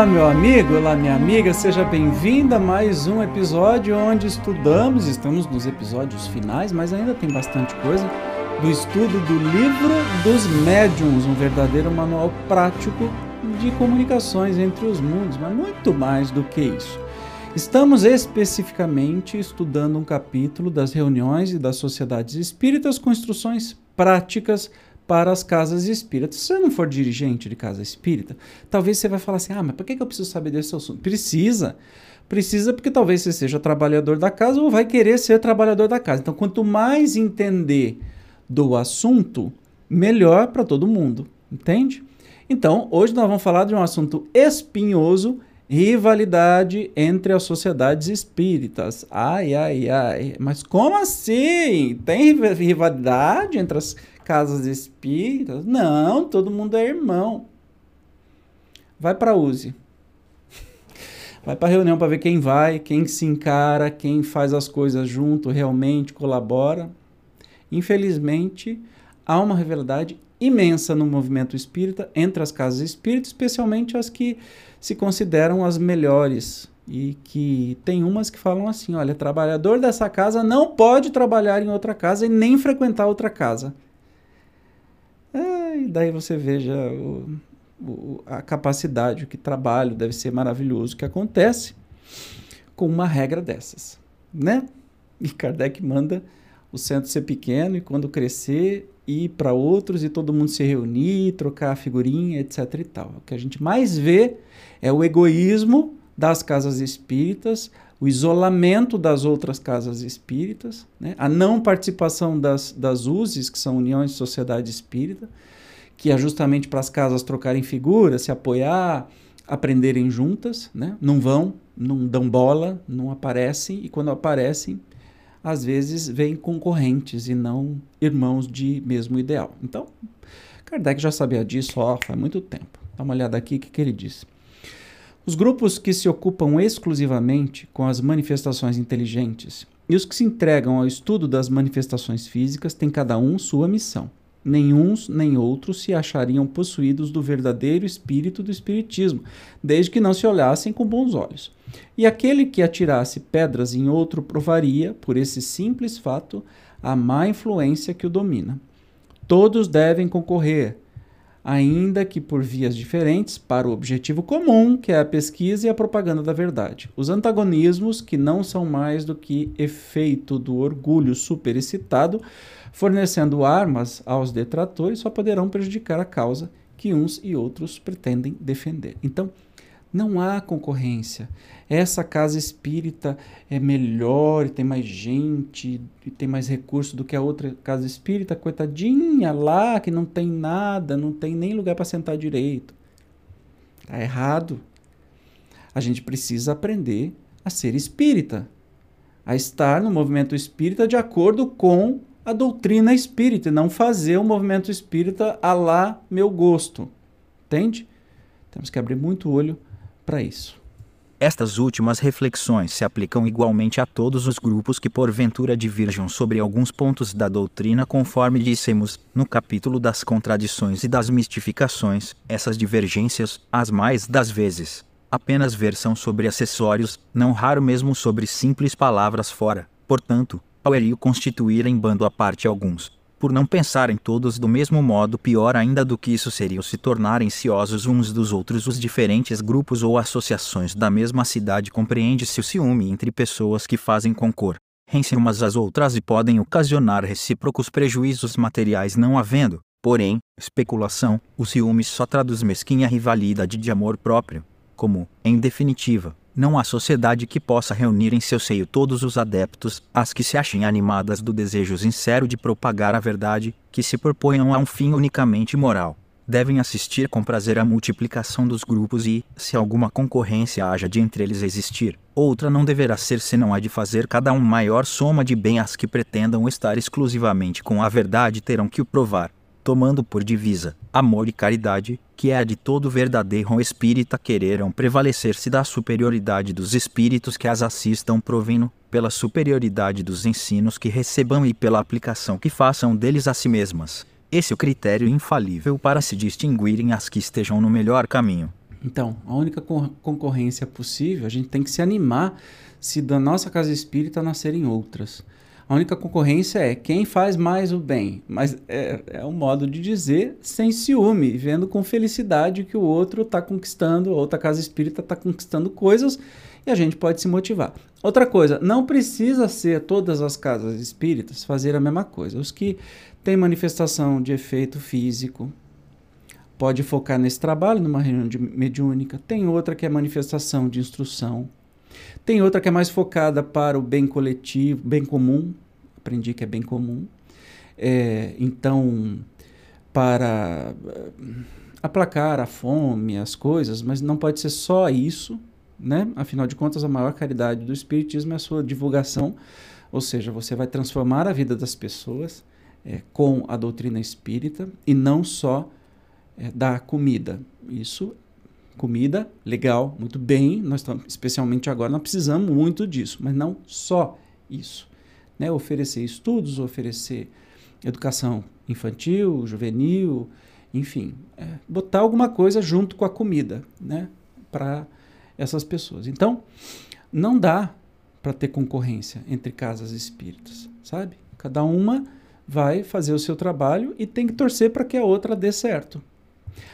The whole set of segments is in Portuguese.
Olá, meu amigo, olá, minha amiga, seja bem-vinda a mais um episódio onde estudamos, estamos nos episódios finais, mas ainda tem bastante coisa, do estudo do Livro dos Médiuns, um verdadeiro manual prático de comunicações entre os mundos, mas muito mais do que isso. Estamos especificamente estudando um capítulo das reuniões e das sociedades espíritas com instruções práticas para as casas espíritas. Se você não for dirigente de casa espírita, talvez você vai falar assim: ah, mas por que eu preciso saber desse assunto? Precisa. Precisa porque talvez você seja trabalhador da casa ou vai querer ser trabalhador da casa. Então, quanto mais entender do assunto, melhor para todo mundo. Entende? Então, hoje nós vamos falar de um assunto espinhoso rivalidade entre as sociedades espíritas. Ai, ai, ai. Mas como assim? Tem rivalidade entre as casas espíritas? Não, todo mundo é irmão. Vai para use. Vai para reunião para ver quem vai, quem se encara, quem faz as coisas junto, realmente colabora. Infelizmente, há uma rivalidade imensa no movimento espírita entre as casas espíritas, especialmente as que se consideram as melhores e que tem umas que falam assim, olha, trabalhador dessa casa não pode trabalhar em outra casa e nem frequentar outra casa. E daí você veja o, o, a capacidade, o que trabalho deve ser maravilhoso que acontece com uma regra dessas, né? E Kardec manda o centro ser pequeno e quando crescer ir para outros e todo mundo se reunir, trocar figurinha, etc e tal. O que a gente mais vê é o egoísmo das casas espíritas, o isolamento das outras casas espíritas, né? a não participação das, das USES, que são Uniões de Sociedade Espírita, que é justamente para as casas trocarem figuras, se apoiar, aprenderem juntas, né? não vão, não dão bola, não aparecem, e quando aparecem, às vezes vêm concorrentes e não irmãos de mesmo ideal. Então, Kardec já sabia disso ó, faz muito tempo. Dá uma olhada aqui o que, que ele diz. Os grupos que se ocupam exclusivamente com as manifestações inteligentes e os que se entregam ao estudo das manifestações físicas têm cada um sua missão. Nenhuns nem outros se achariam possuídos do verdadeiro espírito do Espiritismo, desde que não se olhassem com bons olhos. E aquele que atirasse pedras em outro provaria, por esse simples fato, a má influência que o domina. Todos devem concorrer, ainda que por vias diferentes, para o objetivo comum, que é a pesquisa e a propaganda da verdade. Os antagonismos, que não são mais do que efeito do orgulho superexcitado, fornecendo armas aos detratores, só poderão prejudicar a causa que uns e outros pretendem defender. Então, não há concorrência. Essa casa espírita é melhor, tem mais gente, tem mais recurso do que a outra casa espírita, coitadinha lá, que não tem nada, não tem nem lugar para sentar direito. Está errado. A gente precisa aprender a ser espírita, a estar no movimento espírita de acordo com a doutrina espírita, e não fazer o movimento espírita a lá meu gosto. Entende? Temos que abrir muito olho para isso. Estas últimas reflexões se aplicam igualmente a todos os grupos que porventura diverjam sobre alguns pontos da doutrina, conforme dissemos no capítulo das contradições e das mistificações. Essas divergências, as mais das vezes, apenas versão sobre acessórios, não raro mesmo sobre simples palavras fora. Portanto, ao constituir em bando à parte alguns, por não pensarem todos do mesmo modo, pior ainda do que isso seria se tornarem ciosos uns dos outros. Os diferentes grupos ou associações da mesma cidade compreende-se o ciúme entre pessoas que fazem concor rem-se umas às outras e podem ocasionar recíprocos prejuízos materiais não havendo, porém, especulação, o ciúme só traduz mesquinha rivalidade de amor próprio, como, em definitiva, não há sociedade que possa reunir em seu seio todos os adeptos, as que se achem animadas do desejo sincero de propagar a verdade, que se proponham a um fim unicamente moral. Devem assistir com prazer à multiplicação dos grupos e, se alguma concorrência haja de entre eles existir, outra não deverá ser senão a de fazer cada um maior soma de bem as que pretendam estar exclusivamente com a verdade terão que o provar tomando por divisa amor e caridade, que é a de todo verdadeiro espírita quereram prevalecer-se da superioridade dos espíritos que as assistam provendo, pela superioridade dos ensinos que recebam e pela aplicação que façam deles a si mesmas. Esse é o critério infalível para se distinguirem as que estejam no melhor caminho. Então, a única concorrência possível, a gente tem que se animar se da nossa casa espírita nascerem outras. A única concorrência é quem faz mais o bem. Mas é, é um modo de dizer sem ciúme, vendo com felicidade que o outro está conquistando, a outra casa espírita está conquistando coisas e a gente pode se motivar. Outra coisa, não precisa ser todas as casas espíritas fazer a mesma coisa. Os que têm manifestação de efeito físico, pode focar nesse trabalho, numa reunião de mediúnica. Tem outra que é manifestação de instrução tem outra que é mais focada para o bem coletivo, bem comum. Aprendi que é bem comum. É, então, para eh, aplacar a fome, as coisas, mas não pode ser só isso, né? Afinal de contas, a maior caridade do Espiritismo é a sua divulgação, ou seja, você vai transformar a vida das pessoas é, com a doutrina espírita e não só é, dar comida. Isso comida, legal, muito bem, nós estamos, especialmente agora, nós precisamos muito disso, mas não só isso. Né? Oferecer estudos, oferecer educação infantil, juvenil, enfim, é, botar alguma coisa junto com a comida né? para essas pessoas. Então, não dá para ter concorrência entre casas espíritas, sabe? Cada uma vai fazer o seu trabalho e tem que torcer para que a outra dê certo.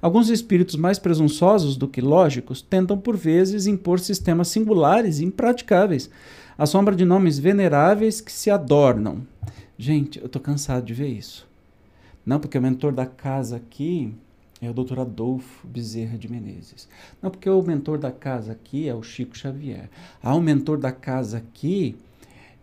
Alguns espíritos mais presunçosos do que lógicos tentam por vezes impor sistemas singulares e impraticáveis, à sombra de nomes veneráveis que se adornam. Gente, eu estou cansado de ver isso. Não, porque o mentor da casa aqui é o doutor Adolfo Bezerra de Menezes. Não, porque o mentor da casa aqui é o Chico Xavier. Ah, o mentor da casa aqui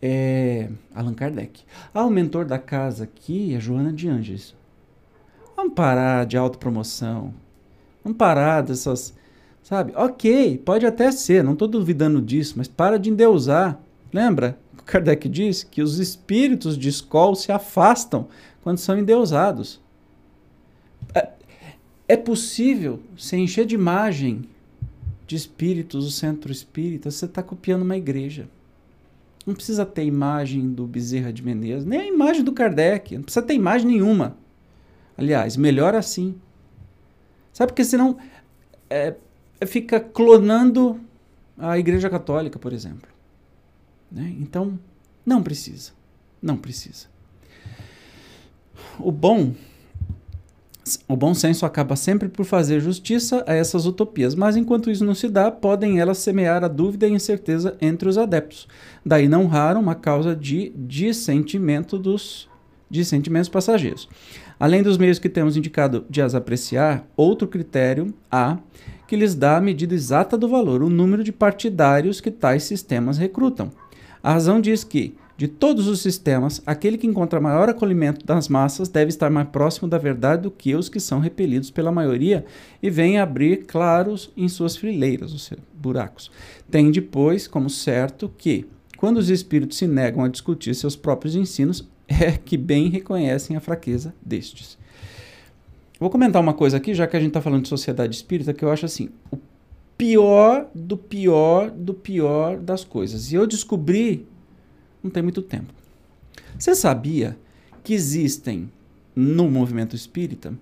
é Allan Kardec. Ah, o mentor da casa aqui é Joana de Anges. Vamos parar de autopromoção. Vamos parar dessas. Sabe? Ok, pode até ser, não estou duvidando disso, mas para de endeusar. Lembra? O Kardec diz que os espíritos de escola se afastam quando são endeusados. É, é possível se encher de imagem de espíritos o centro espírita, você está copiando uma igreja. Não precisa ter imagem do Bezerra de Menezes, nem a imagem do Kardec, não precisa ter imagem nenhuma. Aliás, melhor assim. Sabe porque senão é, fica clonando a Igreja Católica, por exemplo. Né? Então, não precisa. Não precisa. O bom o bom senso acaba sempre por fazer justiça a essas utopias, mas enquanto isso não se dá, podem elas semear a dúvida e incerteza entre os adeptos. Daí não raro uma causa de dissentimento dos dissentimentos passageiros. Além dos meios que temos indicado de as apreciar, outro critério há que lhes dá a medida exata do valor, o número de partidários que tais sistemas recrutam. A razão diz que, de todos os sistemas, aquele que encontra maior acolhimento das massas deve estar mais próximo da verdade do que os que são repelidos pela maioria e vem abrir claros em suas fileiras, ou seja, buracos. Tem depois como certo que, quando os espíritos se negam a discutir seus próprios ensinos, é que bem reconhecem a fraqueza destes. Vou comentar uma coisa aqui, já que a gente está falando de sociedade espírita, que eu acho assim, o pior do pior do pior das coisas. E eu descobri não tem muito tempo. Você sabia que existem no movimento espírita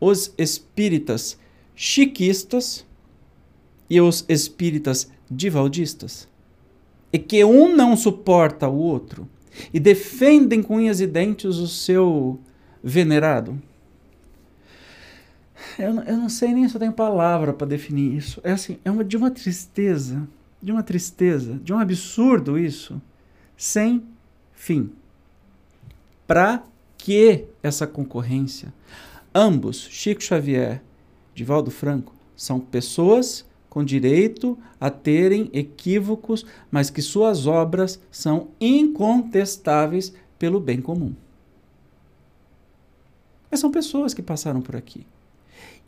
os espíritas chiquistas e os espíritas divaldistas? E que um não suporta o outro? E defendem com unhas e dentes o seu venerado. Eu, eu não sei nem se eu tenho palavra para definir isso. É assim, é uma, de uma tristeza, de uma tristeza, de um absurdo isso, sem fim. Para que essa concorrência? Ambos, Chico Xavier, Divaldo Franco, são pessoas com direito a terem equívocos, mas que suas obras são incontestáveis pelo bem comum. Mas são pessoas que passaram por aqui.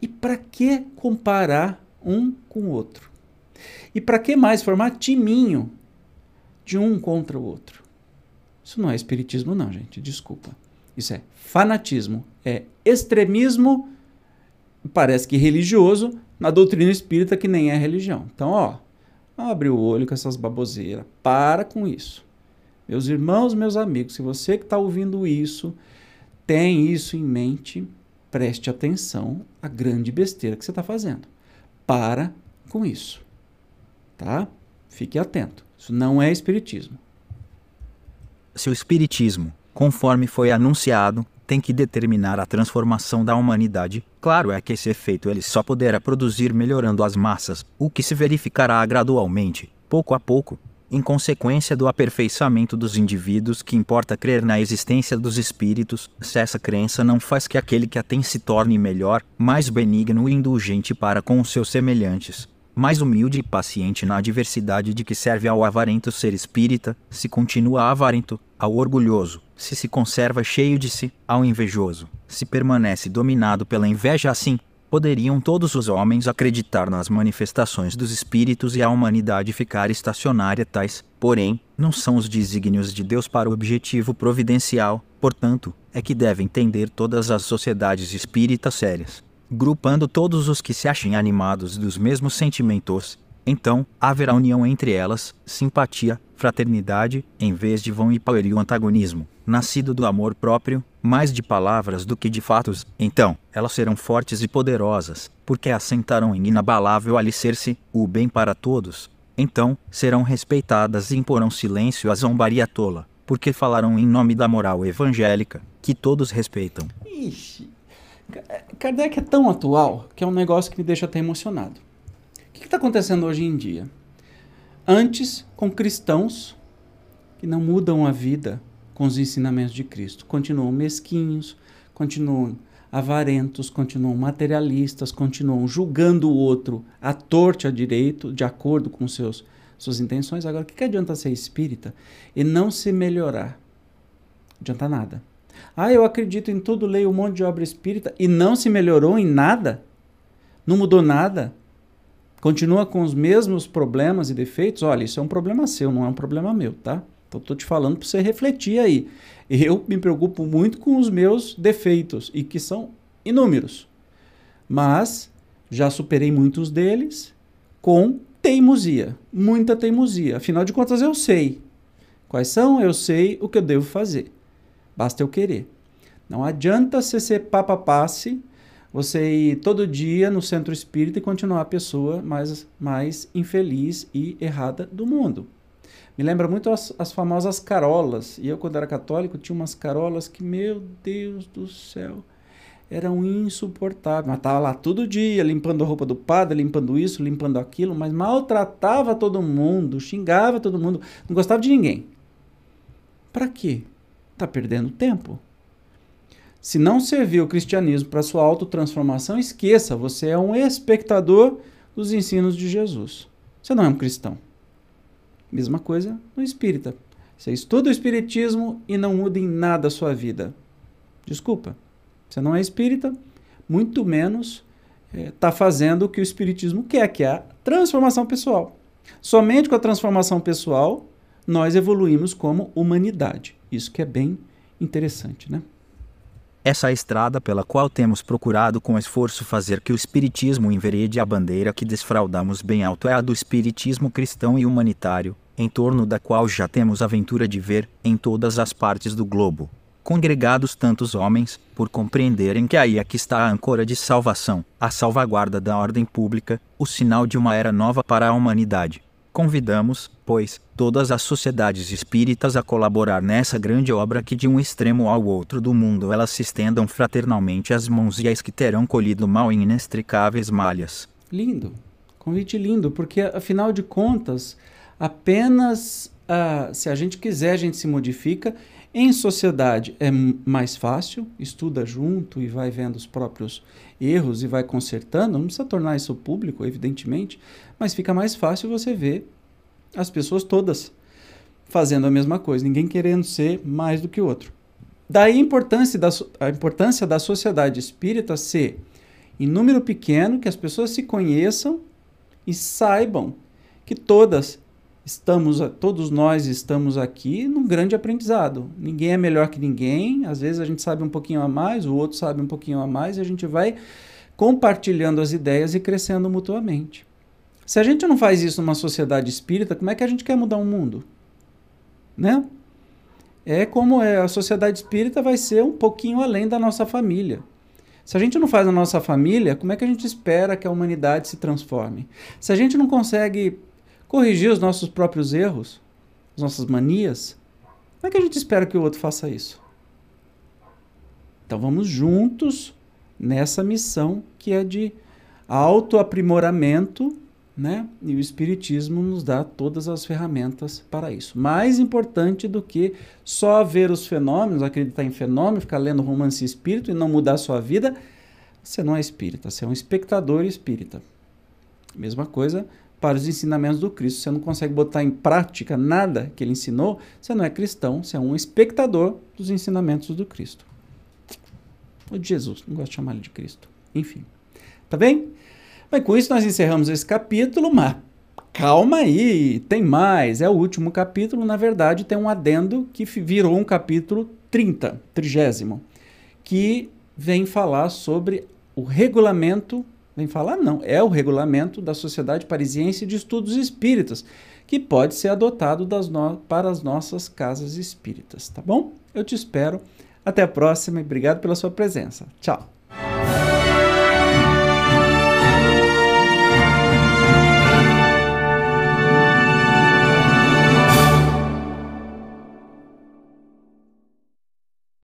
E para que comparar um com o outro? E para que mais formar timinho de um contra o outro? Isso não é espiritismo, não, gente. Desculpa. Isso é fanatismo, é extremismo, parece que religioso, na doutrina espírita que nem é religião. Então, ó, abre o olho com essas baboseiras. Para com isso. Meus irmãos, meus amigos, se você que está ouvindo isso tem isso em mente, preste atenção à grande besteira que você está fazendo. para com isso. Tá? Fique atento. Isso não é espiritismo. Se o espiritismo, conforme foi anunciado, tem que determinar a transformação da humanidade, claro é que esse efeito ele só poderá produzir melhorando as massas, o que se verificará gradualmente, pouco a pouco, em consequência do aperfeiçoamento dos indivíduos que importa crer na existência dos espíritos, se essa crença não faz que aquele que a tem se torne melhor, mais benigno e indulgente para com os seus semelhantes, mais humilde e paciente na adversidade de que serve ao avarento ser espírita, se continua avarento, ao orgulhoso, se se conserva cheio de si, ao invejoso, se permanece dominado pela inveja assim, poderiam todos os homens acreditar nas manifestações dos espíritos e a humanidade ficar estacionária tais, porém, não são os desígnios de Deus para o objetivo providencial, portanto, é que devem entender todas as sociedades espíritas sérias, grupando todos os que se achem animados dos mesmos sentimentos, então, haverá união entre elas, simpatia, fraternidade, em vez de vão e pueril antagonismo, nascido do amor próprio, mais de palavras do que de fatos. Então, elas serão fortes e poderosas, porque assentarão em inabalável alicerce, o bem para todos. Então, serão respeitadas e imporão silêncio à zombaria tola, porque falarão em nome da moral evangélica, que todos respeitam. Ixi, Kardec é tão atual que é um negócio que me deixa até emocionado que está acontecendo hoje em dia? Antes, com cristãos que não mudam a vida com os ensinamentos de Cristo, continuam mesquinhos, continuam avarentos, continuam materialistas, continuam julgando o outro à torta a direito, de acordo com seus, suas intenções. Agora, o que, que adianta ser espírita e não se melhorar? Adianta nada. Ah, eu acredito em tudo, leio um monte de obra espírita e não se melhorou em nada? Não mudou nada? Continua com os mesmos problemas e defeitos, olha, isso é um problema seu, não é um problema meu, tá? Então estou te falando para você refletir aí. Eu me preocupo muito com os meus defeitos e que são inúmeros. Mas já superei muitos deles com teimosia, muita teimosia. Afinal de contas eu sei quais são, eu sei o que eu devo fazer. Basta eu querer. Não adianta você ser papapasse você ir todo dia no centro espírita e continuar a pessoa mais, mais infeliz e errada do mundo. Me lembra muito as, as famosas carolas. E eu, quando era católico, tinha umas carolas que, meu Deus do céu, eram insuportáveis. Mas estava lá todo dia, limpando a roupa do padre, limpando isso, limpando aquilo, mas maltratava todo mundo, xingava todo mundo, não gostava de ninguém. Para quê? Tá perdendo tempo. Se não serviu o cristianismo para sua autotransformação, esqueça, você é um espectador dos ensinos de Jesus. Você não é um cristão. Mesma coisa no espírita. Você estuda o espiritismo e não muda em nada a sua vida. Desculpa, você não é espírita, muito menos está eh, é, fazendo o que o espiritismo quer, que é a transformação pessoal. Somente com a transformação pessoal nós evoluímos como humanidade. Isso que é bem interessante, né? Essa é estrada pela qual temos procurado com esforço fazer que o Espiritismo enverede a bandeira que desfraudamos bem alto é a do Espiritismo cristão e humanitário, em torno da qual já temos a ventura de ver, em todas as partes do globo, congregados tantos homens, por compreenderem que aí é que está a âncora de salvação, a salvaguarda da ordem pública, o sinal de uma era nova para a humanidade. Convidamos, pois, todas as sociedades espíritas a colaborar nessa grande obra que de um extremo ao outro do mundo elas se estendam fraternalmente as mãos e as que terão colhido mal em inextricáveis malhas. Lindo, convite lindo, porque afinal de contas, apenas uh, se a gente quiser a gente se modifica. Em sociedade é mais fácil, estuda junto e vai vendo os próprios erros e vai consertando. Não precisa tornar isso público, evidentemente, mas fica mais fácil você ver as pessoas todas fazendo a mesma coisa, ninguém querendo ser mais do que o outro. Daí a importância da, a importância da sociedade espírita ser em número pequeno, que as pessoas se conheçam e saibam que todas estamos, todos nós estamos aqui num grande aprendizado. Ninguém é melhor que ninguém, às vezes a gente sabe um pouquinho a mais, o outro sabe um pouquinho a mais, e a gente vai compartilhando as ideias e crescendo mutuamente. Se a gente não faz isso numa sociedade espírita, como é que a gente quer mudar o mundo? Né? É como é, a sociedade espírita vai ser um pouquinho além da nossa família. Se a gente não faz na nossa família, como é que a gente espera que a humanidade se transforme? Se a gente não consegue corrigir os nossos próprios erros, as nossas manias, como é que a gente espera que o outro faça isso? Então vamos juntos nessa missão que é de autoaprimoramento, né? E o Espiritismo nos dá todas as ferramentas para isso. Mais importante do que só ver os fenômenos, acreditar em fenômeno, ficar lendo romance espírito e não mudar a sua vida, você não é espírita, você é um espectador espírita. Mesma coisa para os ensinamentos do Cristo. Você não consegue botar em prática nada que ele ensinou, você não é cristão, você é um espectador dos ensinamentos do Cristo. Ou de Jesus, não gosto de chamar ele de Cristo. Enfim. Tá bem? Mas com isso nós encerramos esse capítulo, mas calma aí, tem mais. É o último capítulo, na verdade, tem um adendo que virou um capítulo 30, trigésimo, que vem falar sobre o regulamento Vem falar, não. É o regulamento da Sociedade Parisiense de Estudos Espíritas, que pode ser adotado no... para as nossas casas espíritas, tá bom? Eu te espero. Até a próxima e obrigado pela sua presença. Tchau.